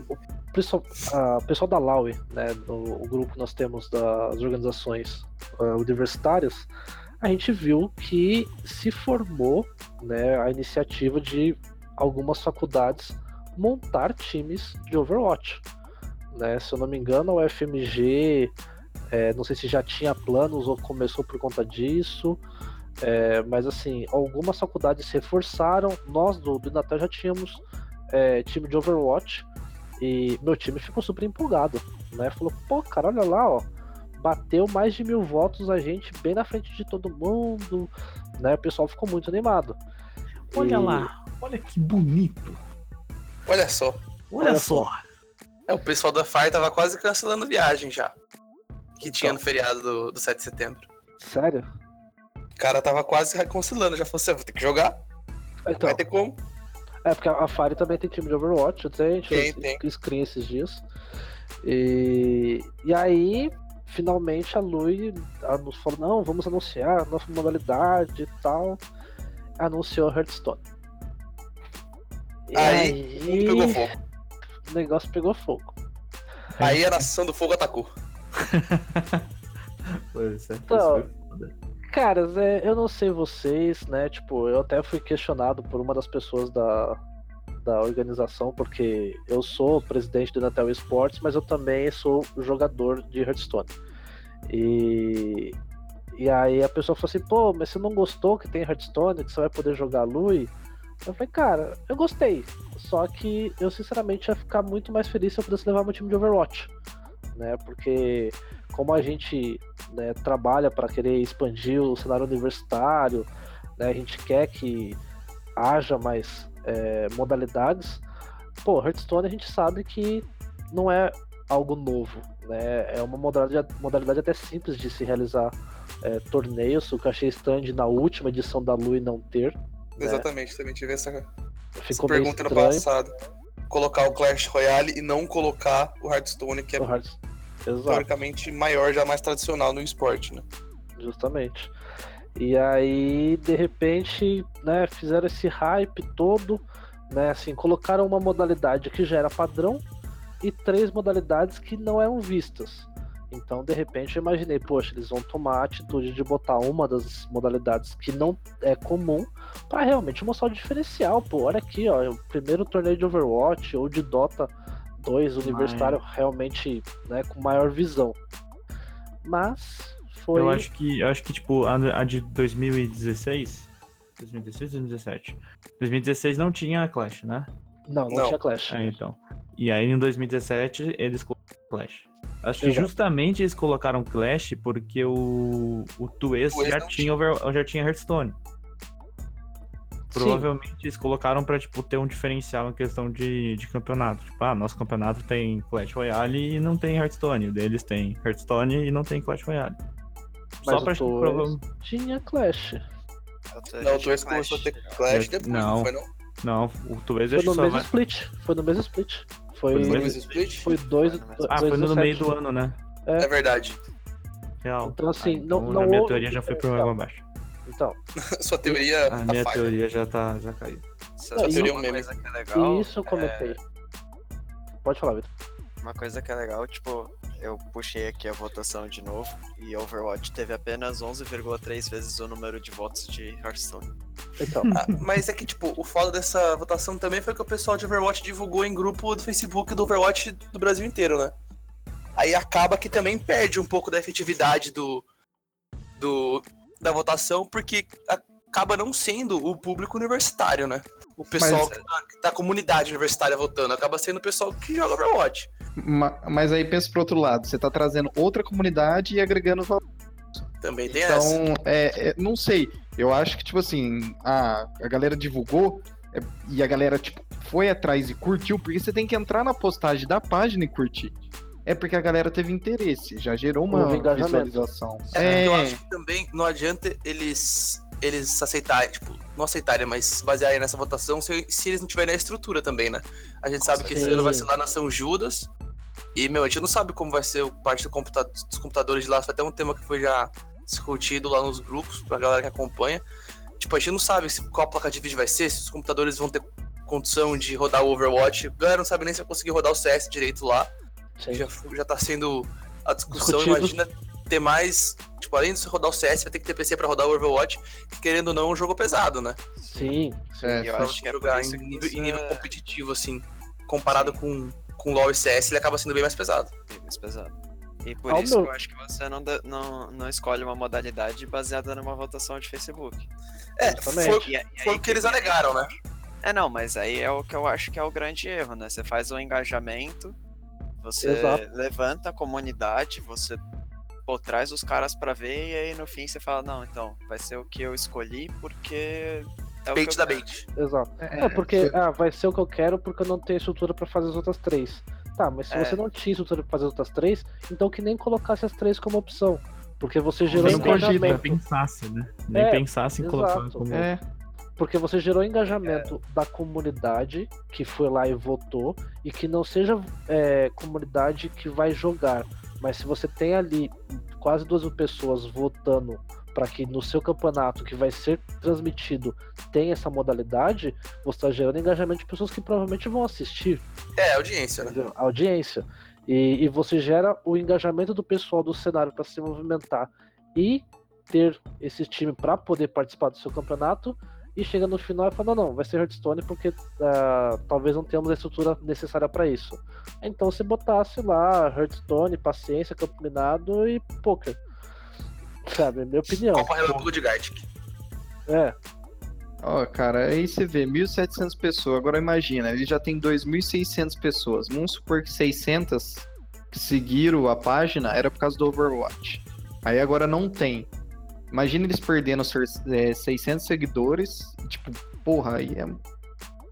pessoal, a pessoal da Laue, né, no o grupo que nós temos das organizações ah, universitárias, a gente viu que se formou né, a iniciativa de algumas faculdades montar times de Overwatch. Né? Se eu não me engano, a UFMG, é, não sei se já tinha planos ou começou por conta disso, é, mas assim, algumas faculdades se reforçaram. Nós do, do Natal já tínhamos é, time de Overwatch e meu time ficou super empolgado, né? Falou, pô, cara, olha lá, ó, bateu mais de mil votos a gente bem na frente de todo mundo, né? O pessoal ficou muito animado. Olha E- lá, olha que bonito. Olha só. Olha, Olha só. É, o pessoal da FAI tava quase cancelando viagem já. Que tinha Então. no feriado do, do 7 de setembro. Sério? O cara tava quase cancelando, já falou assim, "Ah, vou ter que jogar, Então, vai ter como. É porque a Fire também tem time de Overwatch, até a gente Tem, tem. screen esses dias. E, e aí, finalmente a Lui nos falou, não, vamos anunciar a nova modalidade e tal. Anunciou Hearthstone. E Aí, o mundo pegou fogo. o negócio pegou fogo. Aí a nação do fogo atacou. [LAUGHS] Pois é, Então, isso foi foda. Caras, é, eu não sei vocês, né? Tipo, eu até fui questionado por uma das pessoas da, da organização, porque eu sou presidente do Natal Esportes, mas eu também sou jogador de Hearthstone. E, e aí a pessoa falou assim, pô, mas você não gostou que tem Hearthstone, que você vai poder jogar Lui? Eu falei, cara, eu gostei. Só que eu sinceramente ia ficar muito mais feliz se eu pudesse levar meu time de Overwatch. Né? Porque como a gente né, trabalha para querer expandir o cenário universitário, né, a gente quer que haja mais é, modalidades. Pô, Hearthstone a gente sabe que não é algo novo, né? É uma modalidade, modalidade até simples de se realizar é, torneios. O que eu achei estranho de na última edição da Lui não ter. né? Exatamente, também tive essa, essa Ficou pergunta no passado. Colocar o Clash Royale e não colocar o Hearthstone, que é o Hearth- Exato. teoricamente maior, já mais tradicional no esporte, né? Justamente. E aí, de repente, né, fizeram esse hype todo, né, assim, colocaram uma modalidade que já era padrão e três modalidades que não eram vistas. Então, de repente, eu imaginei, poxa, eles vão tomar a atitude de botar uma das modalidades que não é comum para realmente mostrar o diferencial. Pô, olha aqui, ó, é o primeiro torneio de Overwatch ou de Dota 2 universitário realmente, né, com maior visão. Mas foi Eu acho que, eu acho que tipo, a, a de 2016. 2016 ou 2017? 2016 não tinha Clash, né? Não, não, Não. tinha Clash. É, então. E aí em 2017 eles colocaram Clash. Acho que justamente eles colocaram Clash porque o, o Tuês já tinha, over, já tinha Hearthstone. Provavelmente eles colocaram pra tipo, ter um diferencial em questão de, de campeonato. Tipo, ah, nosso campeonato tem Clash Royale e não tem Hearthstone. O deles tem Hearthstone e não tem Clash Royale. Só Mas pra o tipo, Tuês prova- tinha Clash. Não, o Twist começou a ter Clash depois, não, Não. foi não? Não, o acho no que só mesmo vai... split. Foi no mesmo split. Foi, mesmo split? foi dois, mesmo- dois Ah, foi no 17. meio do ano, né? É verdade. Real. Então, assim, Ah, não- não a minha houve teoria já foi pro água abaixo. Então, [LAUGHS] Sua teoria A tá minha falha. teoria já tá, já caiu. Só Não, só e- uma coisa que é legal. e isso eu comentei. Pode falar, Vitor. Uma coisa que é legal, tipo, eu puxei aqui a votação de novo e Overwatch teve apenas 11,3 vezes o número de votos de Hearthstone. Então, Ah, mas é que, tipo, o foda dessa votação também foi que o pessoal de Overwatch divulgou em grupo do Facebook do Overwatch do Brasil inteiro, né? Aí acaba que também perde um pouco da efetividade do, do da votação, porque acaba não sendo o público universitário, né? O pessoal Mas- que tá, da comunidade universitária votando, acaba sendo o pessoal que joga Overwatch. Ma- Mas aí pensa pro outro lado, você tá trazendo outra comunidade e agregando valor. Também tem essa. Então, é, é, não sei. Eu acho que, tipo assim, a, a galera divulgou é, e a galera, tipo, foi atrás e curtiu, porque você tem que entrar na postagem da página e curtir. É porque a galera teve interesse, já gerou uma visualização. É, É, eu acho que também não adianta eles eles aceitarem, tipo, não aceitarem, mas basearem nessa votação se, se eles não tiverem a estrutura também, né? A gente sabe que esse ano vai ser lá na São Judas. E, meu, a gente não sabe como vai ser o parte do computa dos computadores de lá. Foi até um tema que foi já discutido lá nos grupos, pra galera que acompanha. Tipo, a gente não sabe se, qual placa de vídeo vai ser, se os computadores vão ter condição de rodar o Overwatch. A galera não sabe nem se vai conseguir rodar o CS direito lá sim. já, já tá sendo a discussão. Discutido. Imagina ter mais. Tipo, além de você rodar o CS, vai ter que ter PC pra rodar o Overwatch, que querendo ou não é um jogo pesado, né? Sim, sim. É, E eu acho que é jogar isso em que nível, em nível é competitivo, assim, comparado com, com LoL e CS, ele acaba sendo bem mais pesado. bem mais pesado. E por Ao isso meu- que eu acho que você não, não, não escolhe uma modalidade baseada numa votação de Facebook. É, Justamente. foi, E, e foi o que eles alegaram, né? É, não, mas aí é o que eu acho que é o grande erro, né? Você faz um engajamento, você Exato. levanta a comunidade, você pô, traz os caras pra ver e aí no fim você fala, não, então, vai ser o que eu escolhi porque é o Bait que eu da quero." bait. Exato. É, porque ah, vai ser o que eu quero porque eu não tenho estrutura pra fazer as outras três. Tá, mas se É. você não tinha estrutura pra fazer as outras três, então que nem colocasse as três como opção. Porque você gerou Nem Nem engajamento. pensasse, né? Nem É, pensasse em colocar exato. como. é, Porque você gerou engajamento da comunidade que foi lá e votou, e que não seja é, comunidade que vai jogar. Mas se você tem ali quase duas mil pessoas votando para que no seu campeonato que vai ser transmitido tenha essa modalidade, você está gerando engajamento de pessoas que provavelmente vão assistir É, audiência, né? audiência. E, e você gera o engajamento do pessoal do cenário para se movimentar e ter esse time para poder participar do seu campeonato. E chega no final e fala: não, não, vai ser Hearthstone porque ah, talvez não tenhamos a estrutura necessária para isso. Então se botasse lá Hearthstone, paciência, campo minado e poker. Sabe, minha opinião. Copa Real do de Gartic. É, Ó, cara, aí você vê 1.700 pessoas. Agora imagina, ele já tem 2.600 pessoas. Vamos supor que 600 que seguiram a página era por causa do Overwatch. Aí agora não tem. Imagina eles perdendo é, 600 seguidores. Tipo, porra, aí é.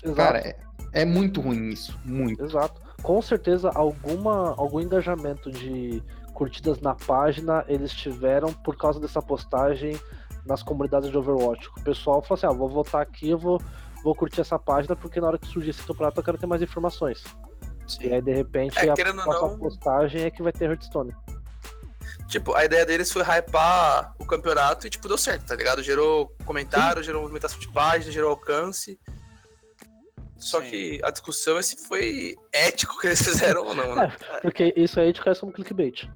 exato. Cara, é, é muito ruim isso. Muito. Exato. Com certeza alguma algum engajamento de curtidas na página eles tiveram por causa dessa postagem nas comunidades de Overwatch. O pessoal falou assim: ah, vou votar aqui, eu vou, vou curtir essa página porque na hora que surgir esse campeonato eu quero ter mais informações. E aí de repente É, a próxima não- postagem é que vai ter Hearthstone. Tipo, a ideia deles foi hypar o campeonato e, tipo, deu certo, tá ligado? Gerou comentário, gerou movimentação de página, gerou alcance. Só Sim. que a discussão é se foi ético que eles [LAUGHS] fizeram ou não, né? Porque isso aí te cai como clickbait.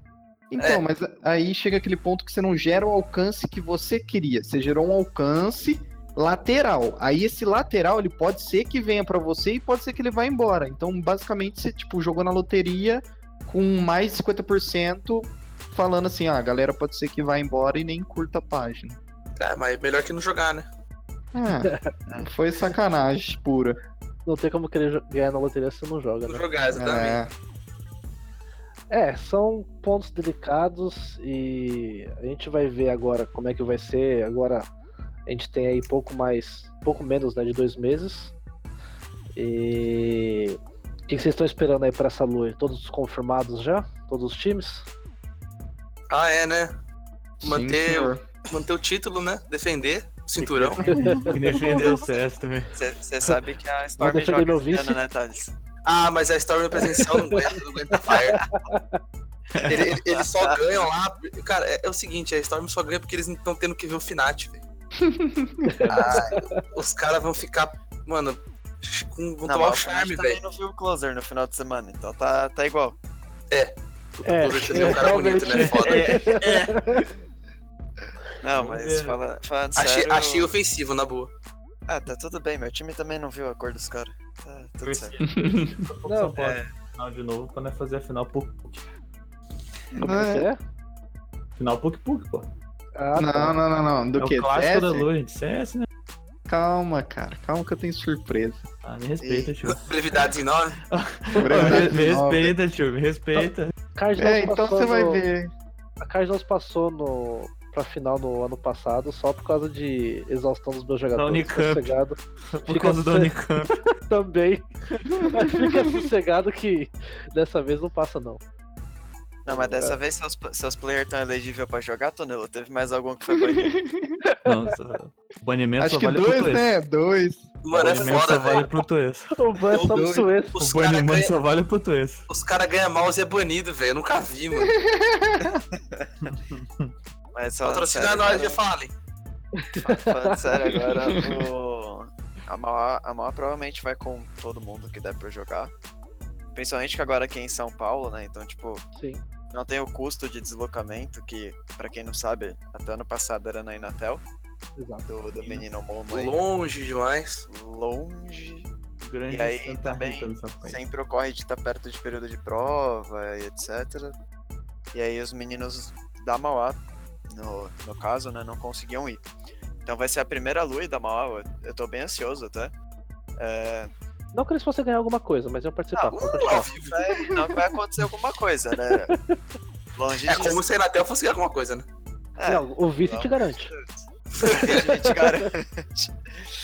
Então, É. mas aí chega aquele ponto que você não gera o alcance que você queria. Você gerou um alcance lateral. Aí esse lateral, ele pode ser que venha pra você e pode ser que ele vá embora. Então, basicamente, você tipo jogou na loteria com mais de 50% falando assim, ah, a galera pode ser que vá embora e nem curta a página. É, mas melhor que não jogar, né? Ah, [LAUGHS] foi sacanagem pura. Não tem como querer ganhar na loteria se não joga, Não né? jogar, exatamente. É, É, são pontos delicados e a gente vai ver agora como é que vai ser. Agora a gente tem aí pouco mais, pouco menos né, de dois meses. E o que que vocês estão esperando aí para essa lua? Todos confirmados já? Todos os times? Ah, é, né? sim, Manter, senhor. manter o título, né? Defender o cinturão. [LAUGHS] Que defendeu o CS também. Você sabe que a Storm defender joga meu ano, né, Thales? Ah, mas a Storm presencial não aguenta, não aguenta fire. Ele- ele- Eles só ganham lá. Cara, é, é o seguinte, a Storm só ganha porque eles não estão tendo que ver o Finat, velho. [LAUGHS] Ah, os caras vão ficar, mano, com, vão Não, tomar o charme, também velho. não viu o Closer no final de semana, então tá, tá igual. É, Você vê um cara bonito, né? Foda. Não, Vamos mas ver. fala, falando Achei, sério... achei ofensivo, na boa. Ah, tá tudo bem, meu time também não viu a cor dos caras. Tá tudo certo. [LAUGHS] Não, Paulo é. final de novo pra nós fazer a final Puk Como é que é? Final Puk Puk, pô. Ah, Não, tá. não, não, não. Do é que? o clássico da CS? Lua, gente. CS, né? Calma, cara. Calma que eu tenho surpresa. Ah, me respeita, tio. [LAUGHS] Nove. Me, Brevidade me nova. respeita, tio. Me respeita. É, então você vai no- ver. A Cardinals passou no, pra final no ano passado só por causa de exaustão dos meus jogadores. Unicamp. Sossegado Por Fica causa do sé- Unicamp. [LAUGHS] também. Mas fica sossegado que dessa vez não passa, não. Não, mas dessa vez seus, seus players estão elegíveis pra jogar, Tonelo? Teve mais algum que foi banido? [LAUGHS] Nossa, o banimento Acho só que vale pro dois, Tuês. né? Dois. O Mano, é foda, só vale velho. pro Tuês. [LAUGHS] O ban é só. Suez. Os O caras banimento ganham só vale pro Tuês. os cara ganha mouse e é banido, velho. Eu nunca vi, mano. [LAUGHS] Mas falando Patrocina nós, agora- já falem. Falando sério agora, o... a, Mauá, a Mauá provavelmente vai com todo mundo que der pra jogar. Principalmente que agora aqui em São Paulo, né? Então, tipo, Sim. não tem o custo de deslocamento, que, pra quem não sabe, até ano passado era na Inatel, Exato. do, do menino Momo aí. Longe demais. Longe. Grande E aí Santa também. Sempre ocorre de estar perto de período de prova e etc. E aí os meninos da Mauá, no, no caso, né, não conseguiam ir. Então vai ser a primeira Lui da Mauá, eu- eu tô bem ansioso até. É, Não que eles fossem ganhar alguma coisa, mas iam participar. Ah, vai- não que vai acontecer alguma coisa, né? Longe É disso. como se a Inatel fosse ganhar alguma coisa, né? É, Não, o vice te garante. [LAUGHS] a gente garante.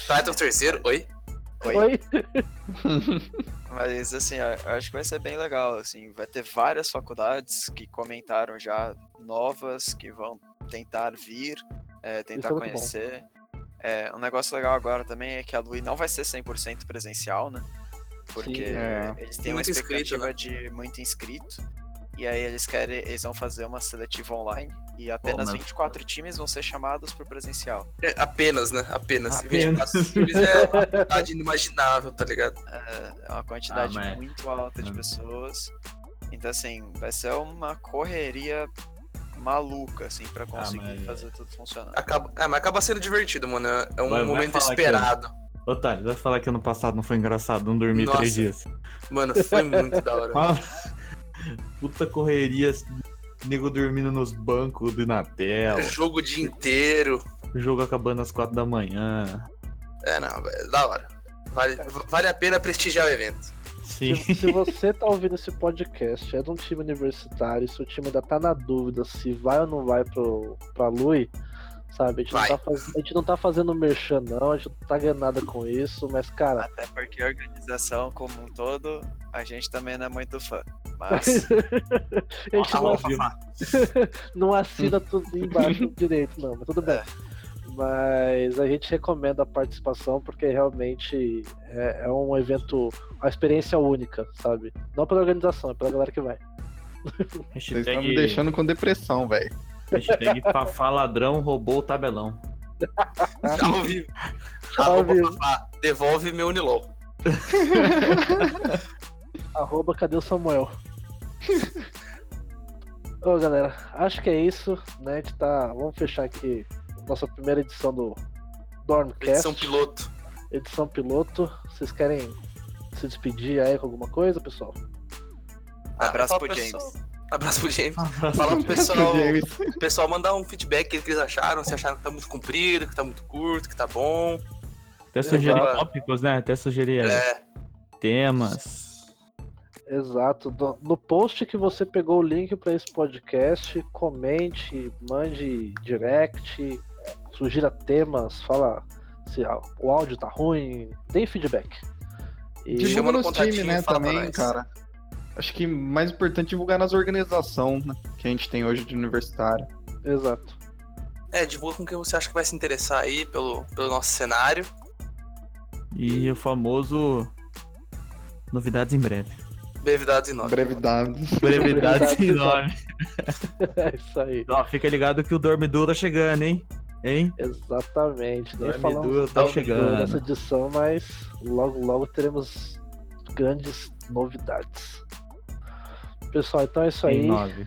Tá, então terceiro. Oi? Oi? Oi? [LAUGHS] Mas assim, acho que vai ser bem legal, assim, vai ter várias faculdades que comentaram já novas que vão tentar vir, é, tentar é muito bom. É, um negócio legal agora também é que a Lui não vai ser 100% presencial, né? Porque Sim. É. eles têm uma muito inscrito, expectativa né? de muito inscrito. E aí eles querem, eles vão fazer uma seletiva online e apenas mas- 24 times vão ser chamados pro presencial. É, apenas, né? Apenas. Apenas. 24 times é uma quantidade inimaginável, tá ligado? É uma quantidade Ah, muito alta de Hum. pessoas. Então, assim, vai ser uma correria maluca, assim, pra conseguir mas- fazer tudo funcionar. Acaba, é, mas acaba sendo divertido, mano. É um Vai- momento esperado. Otário, vai falar que ano passado não foi engraçado, não dormi Nossa. três dias. Mano, foi muito da hora. [LAUGHS] Ah, Puta correria, nego dormindo nos bancos do Inatel, Jogo o dia inteiro. o jogo acabando às quatro da manhã. É, não, é da hora. Vale, vale a pena prestigiar o evento. Sim. Se, se você tá ouvindo esse podcast, é de um time universitário, se o time ainda tá na dúvida se vai ou não vai pro, pra Lui, sabe? A gente, não tá, faz- a gente não tá fazendo merchan, não, a gente não tá ganhando nada com isso, mas, cara, Até porque a organização como um todo, a gente também não é muito fã. Mas [LAUGHS] a gente não, [LAUGHS] não assina tudo embaixo direito, não, mas tudo bem. É. Mas a gente recomenda a participação porque realmente é, é um evento, uma experiência única, sabe? Não pela organização, é pela galera que vai. [LAUGHS] Vocês estão me Hashtag, deixando com depressão, velho. hashtag Fafá ladrão roubou o tabelão. Tá [LAUGHS] ao vivo. Arroba. Fafá, Devolve meu Unilol. [LAUGHS] Arroba, cadê o Samuel? Ô galera, acho que é isso, né? A gente tá. Vamos fechar aqui nossa primeira edição do Dormcast. Edição piloto. edição piloto. Vocês querem se despedir aí com alguma coisa, pessoal? Abraço fala pro James. pessoal- Abraço pro James. Fala pro pessoal, [LAUGHS] pessoal mandar um feedback que eles acharam, se acharam que tá muito comprido, que tá muito curto, que tá bom. Até sugerir Exato. tópicos, né? Até sugerir É, temas. Exato. No, no post que você pegou o link para esse podcast, comente, mande direct, sugira temas, fala se a- o áudio tá ruim, dê feedback. E Chama Divulga no nos contatinho times, e né, também, cara. Acho que mais importante é divulgar nas organizações né, que a gente tem hoje de universitário. exato. é, divulga com quem você acha que vai se interessar aí pelo, pelo nosso cenário. E o famoso. Novidades em breve. Brevidades e nós. Brevidade. Brevidades em Brevidades nome. [LAUGHS] É isso aí. Ó, fica ligado que o Dormidu tá chegando, hein? Hein? Exatamente. Nem falamos tá chegando. nessa edição, mas logo, logo teremos grandes novidades. Pessoal, então é isso aí. nove.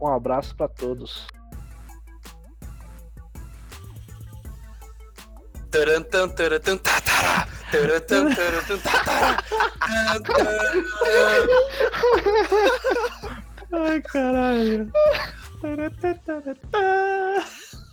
Um abraço para todos. Tarantan, tarantan, tatará. Tarantan, tarantan, tatará. Ai, caralho.